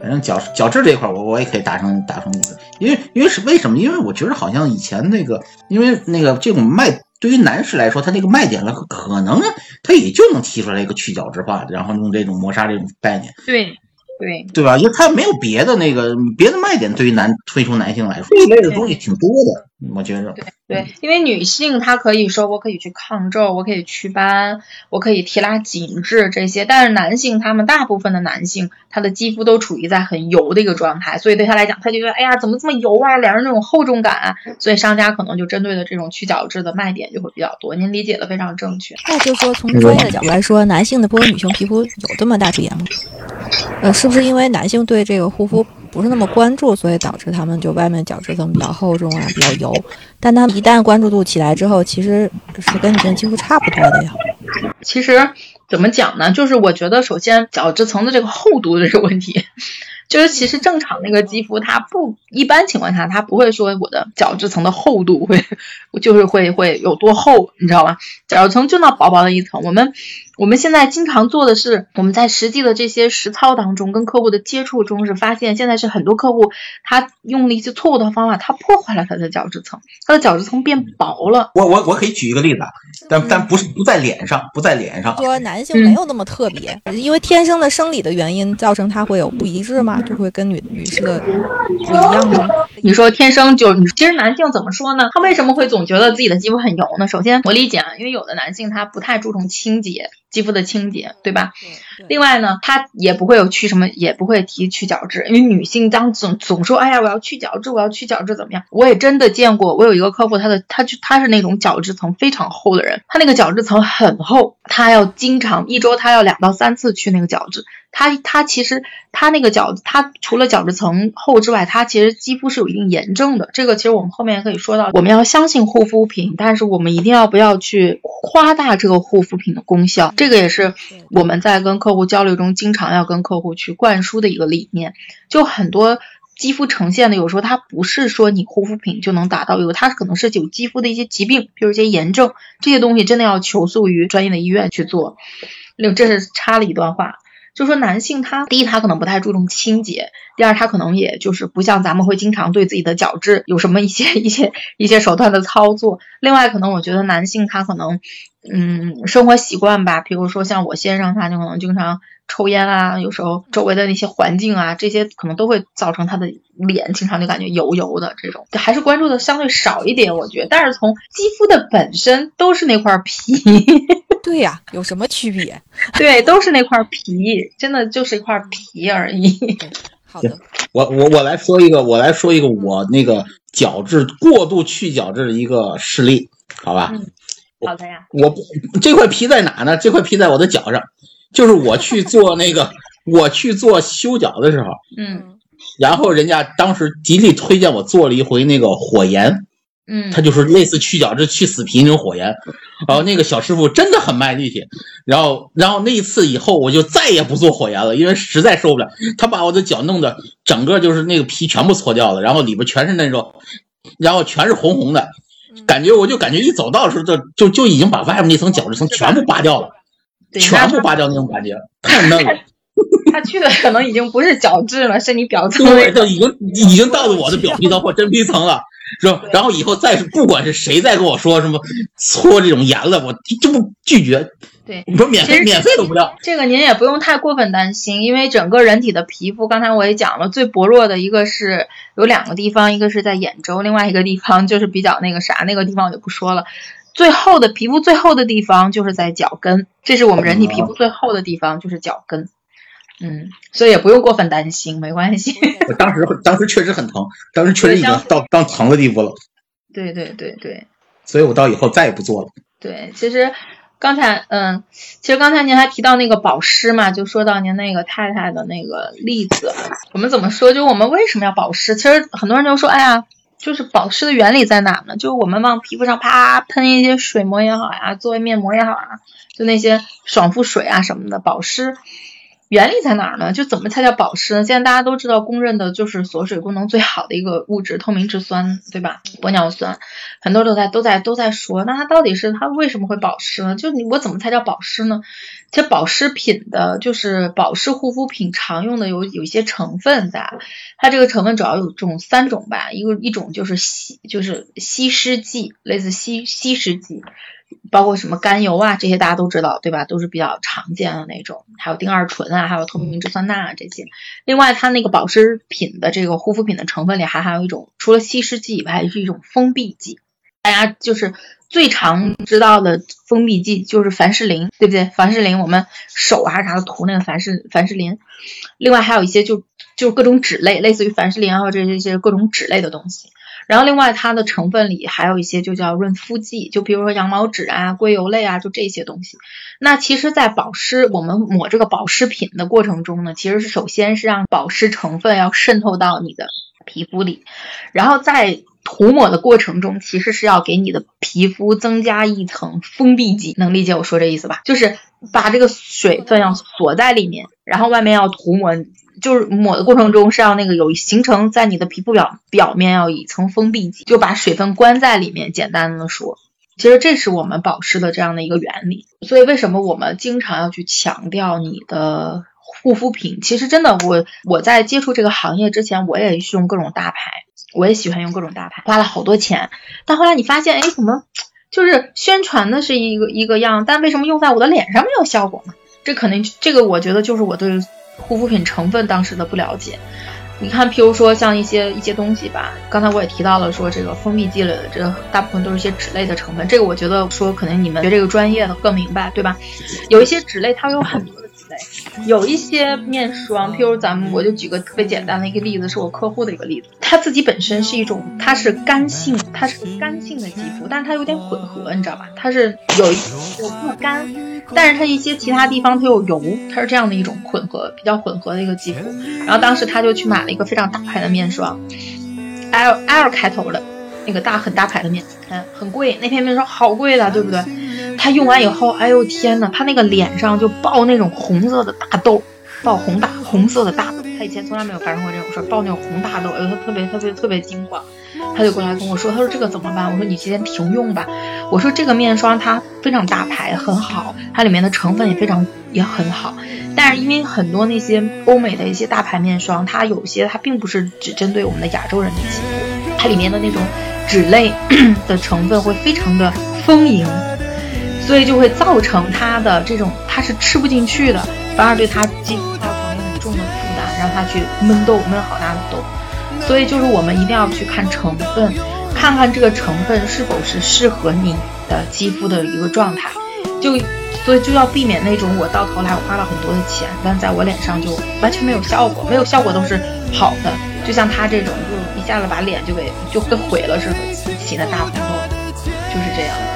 反正角角质这一块，我我也可以达成达成一个，因为因为是为什么？因为我觉得好像以前那个，因为那个这种卖对于男士来说，他这个卖点了，可能他也就能提出来一个去角质化，然后用这种磨砂这种概念。对对对吧？因为他没有别的那个别的卖点，对于男推出男性来说，这一类的东西挺多的，我觉着。对对，因为女性她可以说我可以去抗皱，我可以祛斑，我可以提拉紧致这些，但是男性他们大部分的男性，他的肌肤都处于在很油的一个状态，所以对他来讲，他就觉得哎呀，怎么这么油啊，脸上那种厚重感啊，所以商家可能就针对的这种去角质的卖点就会比较多。您理解的非常正确。那就说从专业的角度来说，男性的不和女性皮肤有这么大区别吗？呃，是不是因为男性对这个护肤不是那么关注，所以导致他们就外面角质层比较厚重啊，比较油？但他们一旦关注度起来之后，其实是跟女性几乎差不多的呀。其实怎么讲呢？就是我觉得首先角质层的这个厚度的这个问题，就是其实正常那个肌肤它不一般情况下它不会说我的角质层的厚度会 就是会会有多厚，你知道吧？角质层就那薄薄的一层，我们。我们现在经常做的是，我们在实际的这些实操当中，跟客户的接触中是发现，现在是很多客户他用了一些错误的方法，他破坏了他的角质层，他的角质层变薄了。我我我可以举一个例子，但但不是不在脸上，不在脸上。说男性没有那么特别，因为天生的生理的原因造成他会有不一致嘛？就会跟女女士的不一样吗？你说天生就，其实男性怎么说呢？他为什么会总觉得自己的肌肤很油呢？首先我理解啊，因为有的男性他不太注重清洁。肌肤的清洁，对吧？另外呢，它也不会有去什么，也不会提去角质，因为女性当总总说，哎呀，我要去角质，我要去角质，怎么样？我也真的见过，我有一个客户，他的他就他是那种角质层非常厚的人，他那个角质层很厚，他要经常一周他要两到三次去那个角质。它它其实它那个角，它除了角质层厚之外，它其实肌肤是有一定炎症的。这个其实我们后面也可以说到，我们要相信护肤品，但是我们一定要不要去夸大这个护肤品的功效。这个也是我们在跟客户交流中经常要跟客户去灌输的一个理念。就很多肌肤呈现的，有时候它不是说你护肤品就能达到，有它可能是有肌肤的一些疾病，比如一些炎症，这些东西真的要求速于专业的医院去做。另这是插了一段话。就说男性他第一他可能不太注重清洁，第二他可能也就是不像咱们会经常对自己的角质有什么一些 一些一些手段的操作。另外可能我觉得男性他可能嗯生活习惯吧，比如说像我先生他就可能经常抽烟啊，有时候周围的那些环境啊这些可能都会造成他的脸经常就感觉油油的这种，还是关注的相对少一点我觉得。但是从肌肤的本身都是那块皮。对呀，有什么区别？对，都是那块皮，真的就是一块皮而已。好的，我我我来说一个，我来说一个我那个角质过度去角质的一个事例，好吧？嗯，好的呀。我这块皮在哪呢？这块皮在我的脚上，就是我去做那个，我去做修脚的时候，嗯，然后人家当时极力推荐我做了一回那个火炎。嗯，他就是类似去角质、去死皮那种火炎，然后那个小师傅真的很卖力气，然后，然后那一次以后我就再也不做火炎了，因为实在受不了，他把我的脚弄得整个就是那个皮全部搓掉了，然后里边全是那种，然后全是红红的，感觉我就感觉一走道的时候就就就已经把外面那层角质层全部扒掉了，全部拔掉那种感觉，太嫩了。他去的可能已经不是角质了，是你表层，对，都已经已经到了我的表皮层或真皮层了。是吧？然后以后再是不管是谁再跟我说什么搓这种盐了，我就不拒绝。对，你说免费免费都不要。这个您也不用太过分担心，因为整个人体的皮肤，刚才我也讲了，最薄弱的一个是有两个地方，一个是在眼周，另外一个地方就是比较那个啥，那个地方我就不说了。最厚的皮肤最厚的地方就是在脚跟，这是我们人体皮肤最厚的地方，就是脚跟。嗯，所以也不用过分担心，没关系。我当时当时确实很疼，当时确实已经到到疼的地步了。对对对对。所以我到以后再也不做了。对，其实刚才，嗯，其实刚才您还提到那个保湿嘛，就说到您那个太太的那个例子，我们怎么说？就我们为什么要保湿？其实很多人就说，哎呀，就是保湿的原理在哪呢？就是我们往皮肤上啪喷一些水膜也好呀，作为面膜也好啊，就那些爽肤水啊什么的保湿。原理在哪儿呢？就怎么才叫保湿呢？现在大家都知道，公认的就是锁水功能最好的一个物质——透明质酸，对吧？玻尿酸，很多都在都在都在说，那它到底是它为什么会保湿呢？就你我怎么才叫保湿呢？其实保湿品的，就是保湿护肤品常用的有有一些成分在，它这个成分主要有这种三种吧，一个一种就是吸就是吸湿剂，类似吸吸湿剂。包括什么甘油啊，这些大家都知道，对吧？都是比较常见的那种。还有丁二醇啊，还有透明质酸钠啊这些。另外，它那个保湿品的这个护肤品的成分里还含有一种，除了稀释剂以外，是一种封闭剂。大家就是最常知道的封闭剂就是凡士林，对不对？凡士林，我们手啊啥的涂那个凡士凡士林。另外还有一些就就各种脂类，类似于凡士林啊这这些各种脂类的东西。然后另外它的成分里还有一些就叫润肤剂，就比如说羊毛脂啊、硅油类啊，就这些东西。那其实，在保湿我们抹这个保湿品的过程中呢，其实是首先是让保湿成分要渗透到你的皮肤里，然后在涂抹的过程中，其实是要给你的皮肤增加一层封闭剂。能理解我说这意思吧？就是把这个水分要锁在里面，然后外面要涂抹。就是抹的过程中是要那个有形成在你的皮肤表表面要一层封闭剂，就把水分关在里面。简单的说，其实这是我们保湿的这样的一个原理。所以为什么我们经常要去强调你的护肤品？其实真的，我我在接触这个行业之前，我也是用各种大牌，我也喜欢用各种大牌，花了好多钱。但后来你发现，哎，怎么就是宣传的是一个一个样，但为什么用在我的脸上没有效果呢？这可能这个我觉得就是我对。护肤品成分当时的不了解，你看，譬如说像一些一些东西吧，刚才我也提到了，说这个蜂蜜积累的，这大部分都是一些脂类的成分，这个我觉得说可能你们学这个专业的更明白，对吧？有一些脂类它有很多。有一些面霜，譬如咱们，我就举个特别简单的一个例子，是我客户的一个例子。他自己本身是一种，它是干性，它是干性的肌肤，但是它有点混合，你知道吧？它是有一有不干，但是它一些其他地方它有油，它是这样的一种混合，比较混合的一个肌肤。然后当时他就去买了一个非常大牌的面霜，L L 开头的那个大很大牌的面，嗯，很贵，那片面霜好贵的，对不对？他用完以后，哎呦天呐，他那个脸上就爆那种红色的大痘，爆红大红色的大痘。他以前从来没有发生过这种事儿，爆那种红大痘，哎呦，他特别特别特别惊慌。他就过来跟我说，他说这个怎么办？我说你先停用吧。我说这个面霜它非常大牌，很好，它里面的成分也非常也很好。但是因为很多那些欧美的一些大牌面霜，它有些它并不是只针对我们的亚洲人的肌肤，它里面的那种脂类 的成分会非常的丰盈。所以就会造成它的这种，它是吃不进去的，反而对它肌肤造成了很重的负担，让它去闷痘，闷好大的痘。所以就是我们一定要去看成分，看看这个成分是否是适合你的肌肤的一个状态。就所以就要避免那种我到头来我花了很多的钱，但在我脸上就完全没有效果，没有效果都是好的。就像他这种，就一下子把脸就给就给毁了似的，起的大红痘，就是这样。